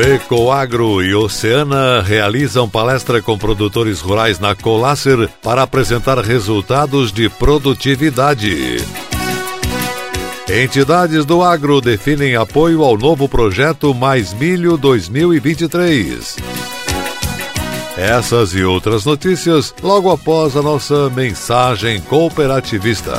FECOAGRO e Oceana realizam palestra com produtores rurais na Colácer para apresentar resultados de produtividade. Entidades do agro definem apoio ao novo projeto Mais Milho 2023. Essas e outras notícias logo após a nossa mensagem cooperativista.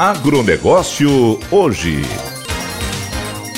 Agronegócio hoje.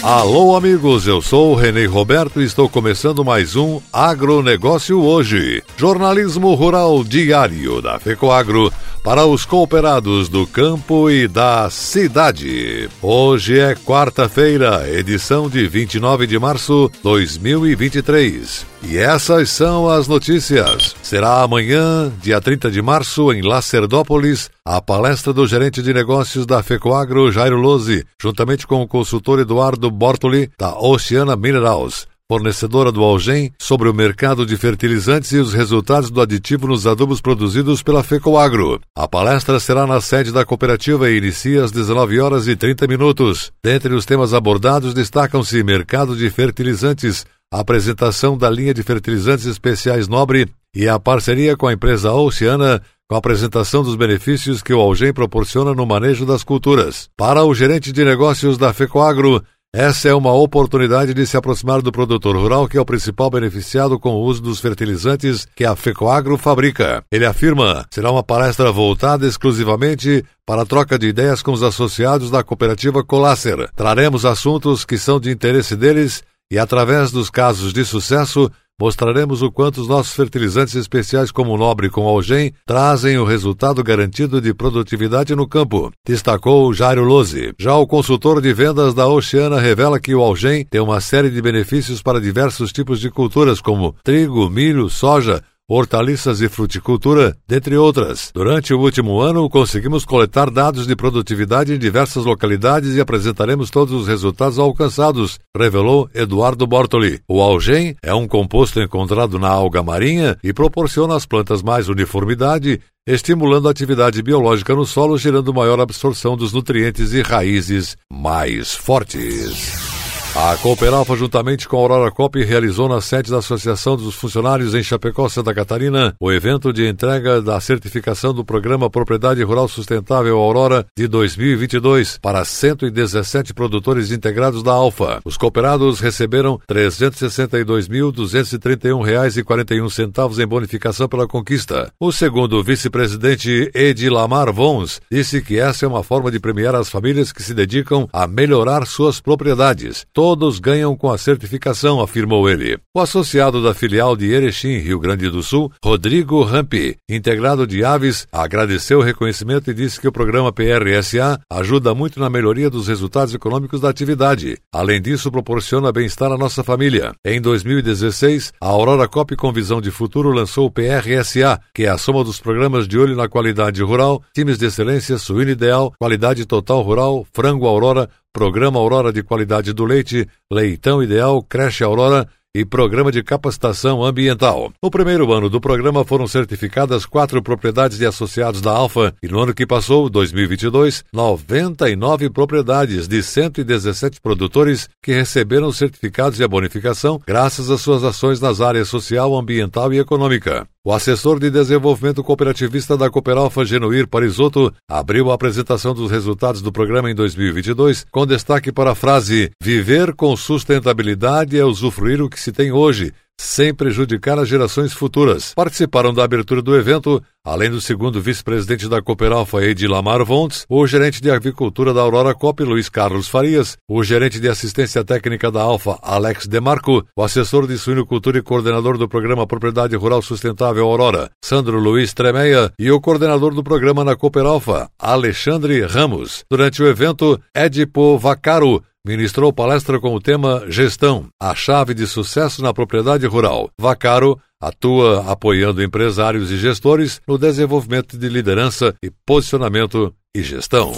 Alô, amigos, eu sou o Renê Roberto e estou começando mais um Agronegócio Hoje, jornalismo rural diário da FECOAGro para os cooperados do campo e da cidade. Hoje é quarta-feira, edição de 29 de março de 2023. E essas são as notícias. Será amanhã, dia 30 de março, em Lacerdópolis, a palestra do gerente de negócios da FECOAGRO, Jairo Lose, juntamente com o consultor Eduardo Bortoli, da Oceana Minerals fornecedora do Algem, sobre o mercado de fertilizantes e os resultados do aditivo nos adubos produzidos pela FECOAGRO. A palestra será na sede da cooperativa e inicia às 19 horas e 30 minutos. Dentre os temas abordados destacam-se mercado de fertilizantes, apresentação da linha de fertilizantes especiais Nobre e a parceria com a empresa Oceana com a apresentação dos benefícios que o Algem proporciona no manejo das culturas. Para o gerente de negócios da FECOAGRO, essa é uma oportunidade de se aproximar do produtor rural, que é o principal beneficiado com o uso dos fertilizantes que a FECOAGRO fabrica. Ele afirma: será uma palestra voltada exclusivamente para a troca de ideias com os associados da cooperativa Colácer. Traremos assuntos que são de interesse deles e, através dos casos de sucesso, mostraremos o quanto os nossos fertilizantes especiais como o Nobre com Algem trazem o resultado garantido de produtividade no campo, destacou Jairo Lose. Já o consultor de vendas da Oceana revela que o Algem tem uma série de benefícios para diversos tipos de culturas como trigo, milho, soja, hortaliças e fruticultura, dentre outras. Durante o último ano, conseguimos coletar dados de produtividade em diversas localidades e apresentaremos todos os resultados alcançados, revelou Eduardo Bortoli. O algem é um composto encontrado na alga marinha e proporciona às plantas mais uniformidade estimulando a atividade biológica no solo, gerando maior absorção dos nutrientes e raízes mais fortes. A Cooperalfa, juntamente com a Aurora Cop, realizou na sede da Associação dos Funcionários em Chapecó, Santa Catarina, o evento de entrega da certificação do Programa Propriedade Rural Sustentável Aurora de 2022 para 117 produtores integrados da Alfa. Os cooperados receberam R$ 362.231,41 em bonificação pela conquista. O segundo vice-presidente Edilamar Vons disse que essa é uma forma de premiar as famílias que se dedicam a melhorar suas propriedades. Todos ganham com a certificação, afirmou ele. O associado da filial de Erechim, Rio Grande do Sul, Rodrigo Rampi, integrado de Aves, agradeceu o reconhecimento e disse que o programa PRSA ajuda muito na melhoria dos resultados econômicos da atividade. Além disso, proporciona bem-estar à nossa família. Em 2016, a Aurora Cop com Visão de Futuro lançou o PRSA, que é a soma dos programas de olho na qualidade rural, times de excelência, suíno ideal, qualidade total rural, frango Aurora, Programa Aurora de Qualidade do Leite, Leitão Ideal, Creche Aurora e Programa de Capacitação Ambiental. No primeiro ano do programa foram certificadas quatro propriedades de associados da Alfa e no ano que passou, 2022, 99 propriedades de 117 produtores que receberam certificados de bonificação graças às suas ações nas áreas social, ambiental e econômica. O assessor de desenvolvimento cooperativista da Cooperalfa, Genuir Parisotto, abriu a apresentação dos resultados do programa em 2022 com destaque para a frase: Viver com sustentabilidade é usufruir o que se tem hoje, sem prejudicar as gerações futuras. Participaram da abertura do evento, além do segundo vice-presidente da Cooperalfa, Edilamar Vontes, o gerente de avicultura da Aurora Cop, Luiz Carlos Farias, o gerente de assistência técnica da Alfa, Alex Demarco, o assessor de suinocultura e coordenador do programa Propriedade Rural Sustentável Aurora, Sandro Luiz Tremeia, e o coordenador do programa na Cooperalfa, Alexandre Ramos. Durante o evento, Edipo Vacaro, ministrou palestra com o tema Gestão, a chave de sucesso na propriedade rural. Vacaro atua apoiando empresários e gestores no desenvolvimento de liderança e posicionamento e gestão.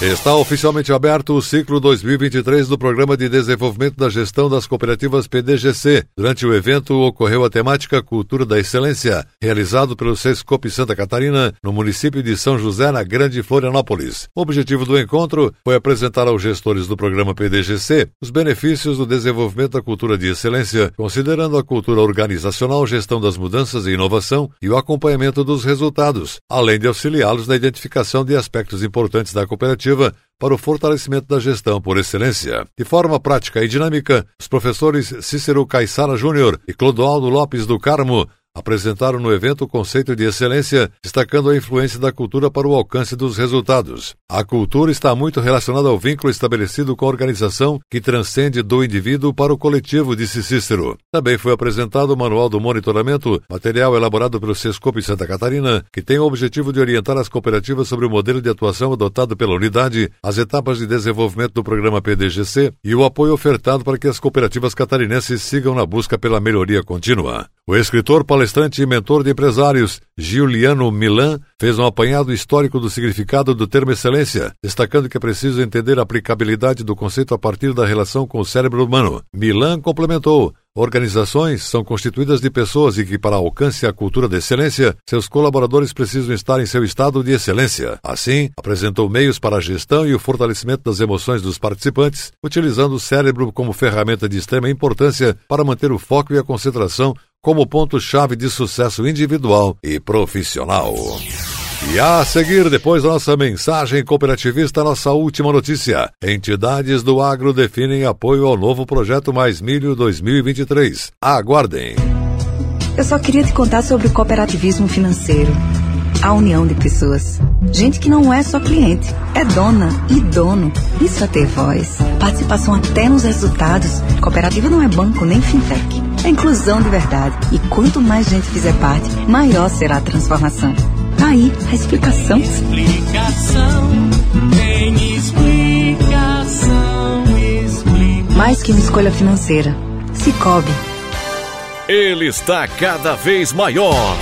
Está oficialmente aberto o ciclo 2023 do Programa de Desenvolvimento da Gestão das Cooperativas PDGC. Durante o evento ocorreu a temática Cultura da Excelência, realizado pelo Sescop Santa Catarina, no município de São José, na Grande Florianópolis. O objetivo do encontro foi apresentar aos gestores do programa PDGC os benefícios do desenvolvimento da cultura de excelência, considerando a cultura organizacional, gestão das mudanças e inovação e o acompanhamento dos resultados, além de auxiliá-los na identificação de aspectos importantes da cooperativa para o fortalecimento da gestão por excelência. De forma prática e dinâmica, os professores Cícero Caissara Júnior e Clodoaldo Lopes do Carmo apresentaram no evento o conceito de excelência, destacando a influência da cultura para o alcance dos resultados. A cultura está muito relacionada ao vínculo estabelecido com a organização que transcende do indivíduo para o coletivo, disse Cícero. Também foi apresentado o Manual do Monitoramento, material elaborado pelo Sescope Santa Catarina, que tem o objetivo de orientar as cooperativas sobre o modelo de atuação adotado pela unidade, as etapas de desenvolvimento do programa PDGC e o apoio ofertado para que as cooperativas catarinenses sigam na busca pela melhoria contínua. O escritor, palestrante e mentor de empresários, Giuliano Milan, fez um apanhado histórico do significado do termo excelência, destacando que é preciso entender a aplicabilidade do conceito a partir da relação com o cérebro humano. Milan complementou: Organizações são constituídas de pessoas e que, para alcance a cultura da excelência, seus colaboradores precisam estar em seu estado de excelência. Assim, apresentou meios para a gestão e o fortalecimento das emoções dos participantes, utilizando o cérebro como ferramenta de extrema importância para manter o foco e a concentração como ponto-chave de sucesso individual e profissional. E a seguir, depois da nossa mensagem cooperativista, nossa última notícia. Entidades do agro definem apoio ao novo projeto Mais Milho 2023. Aguardem. Eu só queria te contar sobre o cooperativismo financeiro. A união de pessoas. Gente que não é só cliente, é dona e dono. Isso é ter voz. Participação até nos resultados. Cooperativa não é banco nem fintech. É inclusão de verdade. E quanto mais gente fizer parte, maior será a transformação. Tá aí a explicação. Explicação, tem explicação, explicação. Mais que uma escolha financeira. Cicobi. Ele está cada vez maior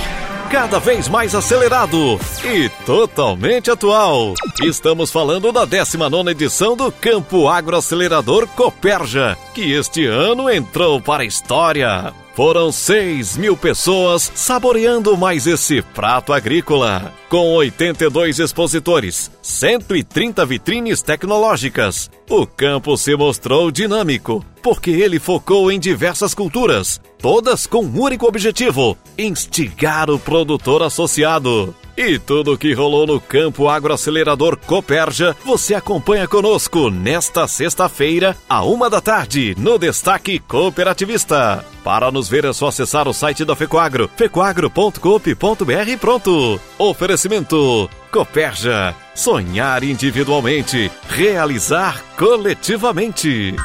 cada vez mais acelerado e totalmente atual. Estamos falando da 19 edição do Campo Agroacelerador Coperja, que este ano entrou para a história. Foram 6 mil pessoas saboreando mais esse prato agrícola. Com 82 expositores, 130 vitrines tecnológicas, o campo se mostrou dinâmico, porque ele focou em diversas culturas, todas com um único objetivo: instigar o produtor associado. E tudo o que rolou no Campo Agroacelerador Coperja, você acompanha conosco nesta sexta-feira, a uma da tarde, no Destaque Cooperativista. Para nos ver é só acessar o site da Fecoagro, fecoagro.coop.br pronto. Oferecimento Coperja. Sonhar individualmente, realizar coletivamente.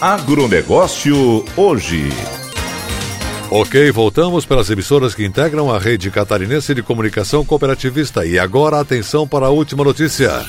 Agronegócio hoje. Ok, voltamos pelas emissoras que integram a rede catarinense de comunicação cooperativista. E agora atenção para a última notícia.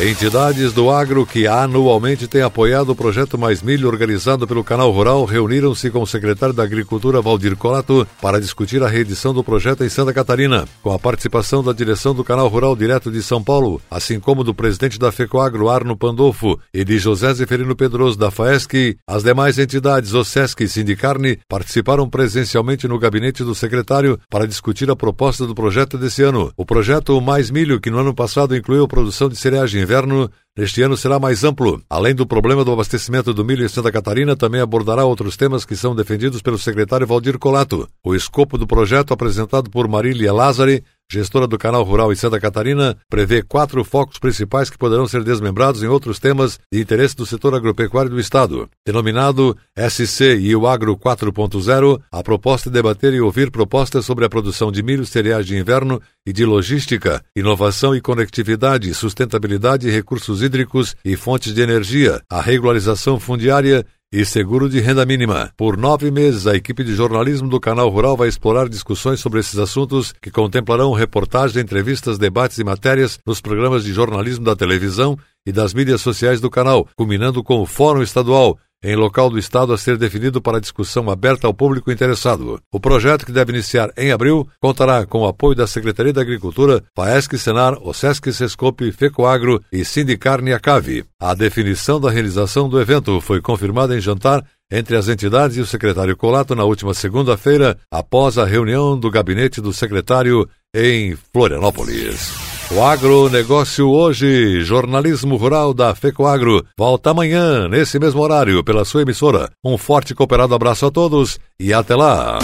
Entidades do agro que anualmente têm apoiado o projeto Mais Milho organizado pelo Canal Rural reuniram-se com o secretário da Agricultura Valdir Colato para discutir a reedição do projeto em Santa Catarina, com a participação da direção do Canal Rural Direto de São Paulo, assim como do presidente da FECOAGRO Arno Pandolfo e de José Zeferino Pedroso da FAESC. As demais entidades, o SESC e Sindicarne, participaram presencialmente no gabinete do secretário para discutir a proposta do projeto desse ano. O projeto Mais Milho, que no ano passado incluiu a produção de cereais inverno, neste ano será mais amplo. Além do problema do abastecimento do milho em Santa Catarina, também abordará outros temas que são defendidos pelo secretário Valdir Colato. O escopo do projeto apresentado por Marília Lázari gestora do Canal Rural em Santa Catarina, prevê quatro focos principais que poderão ser desmembrados em outros temas de interesse do setor agropecuário do Estado. Denominado SC e o Agro 4.0, a proposta é debater e ouvir propostas sobre a produção de milho, cereais de inverno e de logística, inovação e conectividade, sustentabilidade, recursos hídricos e fontes de energia, a regularização fundiária e seguro de renda mínima. Por nove meses, a equipe de jornalismo do Canal Rural vai explorar discussões sobre esses assuntos que contemplarão reportagens, entrevistas, debates e matérias nos programas de jornalismo da televisão e das mídias sociais do canal, culminando com o Fórum Estadual, em local do Estado a ser definido para discussão aberta ao público interessado. O projeto, que deve iniciar em abril, contará com o apoio da Secretaria da Agricultura, FAESC Senar, OSESC Sescope, FECOAGRO e Sindicarne Acave. A definição da realização do evento foi confirmada em jantar entre as entidades e o secretário Colato na última segunda-feira, após a reunião do gabinete do secretário em Florianópolis. O agronegócio hoje, jornalismo rural da FECOAGRO, volta amanhã, nesse mesmo horário, pela sua emissora. Um forte e cooperado abraço a todos e até lá!